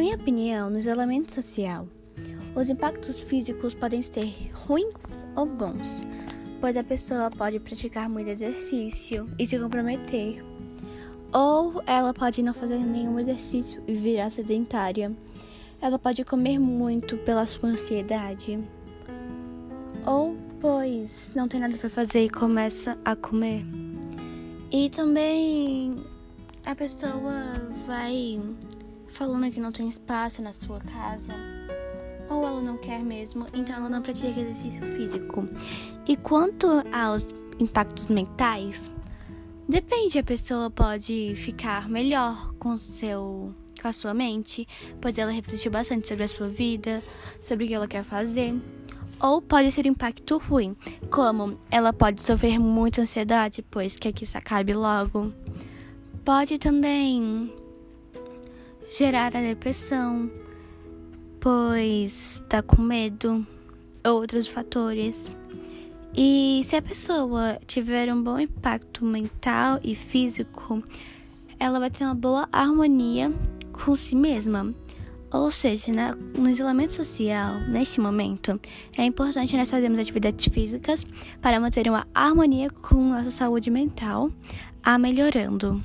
minha opinião, no isolamento social, os impactos físicos podem ser ruins ou bons, pois a pessoa pode praticar muito exercício e se comprometer, ou ela pode não fazer nenhum exercício e virar sedentária. Ela pode comer muito pela sua ansiedade, ou pois não tem nada para fazer e começa a comer. E também a pessoa vai falando que não tem espaço na sua casa, ou ela não quer mesmo, então ela não pratica exercício físico. E quanto aos impactos mentais, depende, a pessoa pode ficar melhor com seu com a sua mente, pois ela refletiu bastante sobre a sua vida, sobre o que ela quer fazer. Ou pode ser um impacto ruim, como ela pode sofrer muita ansiedade, pois quer que isso acabe logo. Pode também gerar a depressão, pois está com medo, outros fatores. E se a pessoa tiver um bom impacto mental e físico, ela vai ter uma boa harmonia com si mesma. Ou seja, no isolamento social, neste momento, é importante nós fazermos atividades físicas para manter uma harmonia com nossa saúde mental, a melhorando.